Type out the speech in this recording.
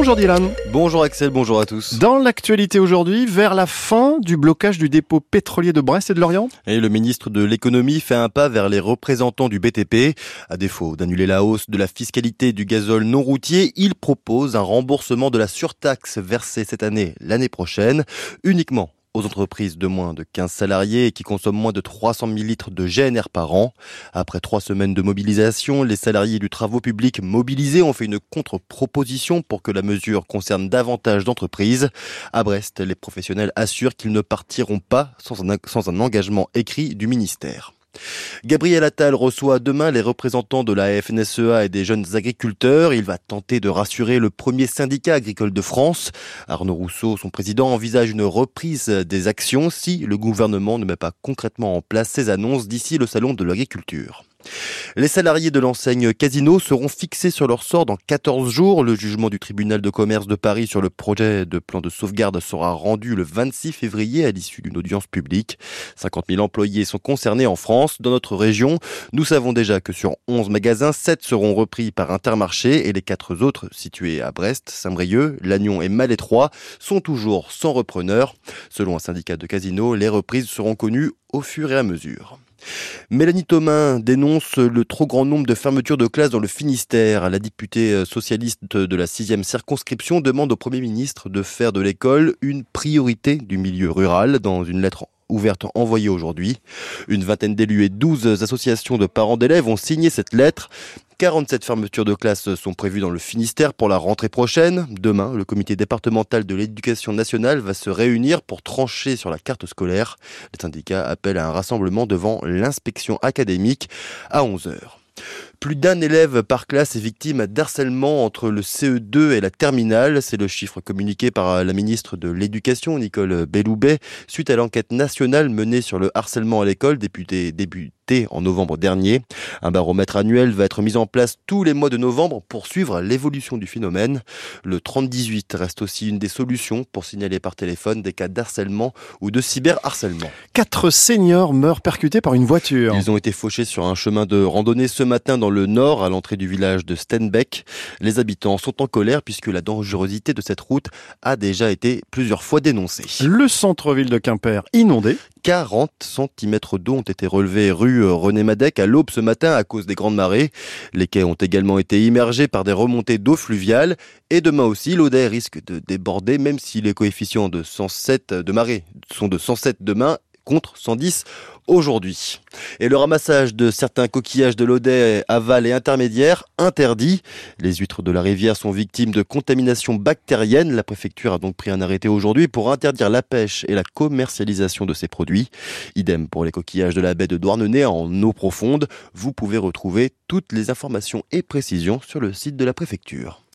Bonjour Dylan. Bonjour Axel, bonjour à tous. Dans l'actualité aujourd'hui, vers la fin du blocage du dépôt pétrolier de Brest et de Lorient Et le ministre de l'économie fait un pas vers les représentants du BTP. À défaut d'annuler la hausse de la fiscalité du gazole non routier, il propose un remboursement de la surtaxe versée cette année l'année prochaine, uniquement aux entreprises de moins de 15 salariés et qui consomment moins de 300 000 litres de GNR par an. Après trois semaines de mobilisation, les salariés du travaux publics mobilisés ont fait une contre-proposition pour que la mesure concerne davantage d'entreprises. À Brest, les professionnels assurent qu'ils ne partiront pas sans un engagement écrit du ministère. Gabriel Attal reçoit demain les représentants de la FNSEA et des jeunes agriculteurs. Il va tenter de rassurer le premier syndicat agricole de France. Arnaud Rousseau, son président, envisage une reprise des actions si le gouvernement ne met pas concrètement en place ses annonces d'ici le salon de l'agriculture. Les salariés de l'enseigne Casino seront fixés sur leur sort dans 14 jours. Le jugement du tribunal de commerce de Paris sur le projet de plan de sauvegarde sera rendu le 26 février à l'issue d'une audience publique. 50 000 employés sont concernés en France. Dans notre région, nous savons déjà que sur 11 magasins, 7 seront repris par Intermarché et les 4 autres, situés à Brest, Saint-Brieuc, Lannion et Malétroit, sont toujours sans repreneur. Selon un syndicat de Casino, les reprises seront connues au fur et à mesure. Mélanie Thomas dénonce le trop grand nombre de fermetures de classes dans le Finistère. La députée euh, socialiste de la sixième circonscription demande au Premier ministre de faire de l'école une priorité du milieu rural dans une lettre ouverte envoyée aujourd'hui. Une vingtaine d'élus et 12 associations de parents d'élèves ont signé cette lettre. 47 fermetures de classes sont prévues dans le Finistère pour la rentrée prochaine. Demain, le comité départemental de l'éducation nationale va se réunir pour trancher sur la carte scolaire. Les syndicats appellent à un rassemblement devant l'inspection académique à 11h. Plus d'un élève par classe est victime d'harcèlement entre le CE2 et la terminale. C'est le chiffre communiqué par la ministre de l'Éducation, Nicole Belloubet, suite à l'enquête nationale menée sur le harcèlement à l'école débutée, débutée en novembre dernier. Un baromètre annuel va être mis en place tous les mois de novembre pour suivre l'évolution du phénomène. Le 3018 reste aussi une des solutions pour signaler par téléphone des cas d'harcèlement ou de cyberharcèlement. Quatre seniors meurent percutés par une voiture. Ils ont été fauchés sur un chemin de randonnée ce matin dans le nord, à l'entrée du village de Stenbeck. Les habitants sont en colère puisque la dangerosité de cette route a déjà été plusieurs fois dénoncée. Le centre-ville de Quimper inondé. 40 cm d'eau ont été relevés rue René Madec à l'aube ce matin à cause des grandes marées. Les quais ont également été immergés par des remontées d'eau fluviale et demain aussi l'Odet risque de déborder même si les coefficients de 107 de marée sont de 107 demain contre 110 aujourd'hui. Et le ramassage de certains coquillages de l'Odet aval et intermédiaire interdit. Les huîtres de la rivière sont victimes de contamination bactérienne. La préfecture a donc pris un arrêté aujourd'hui pour interdire la pêche et la commercialisation de ces produits. Idem pour les coquillages de la baie de Douarnenez en eau profonde. Vous pouvez retrouver toutes les informations et précisions sur le site de la préfecture.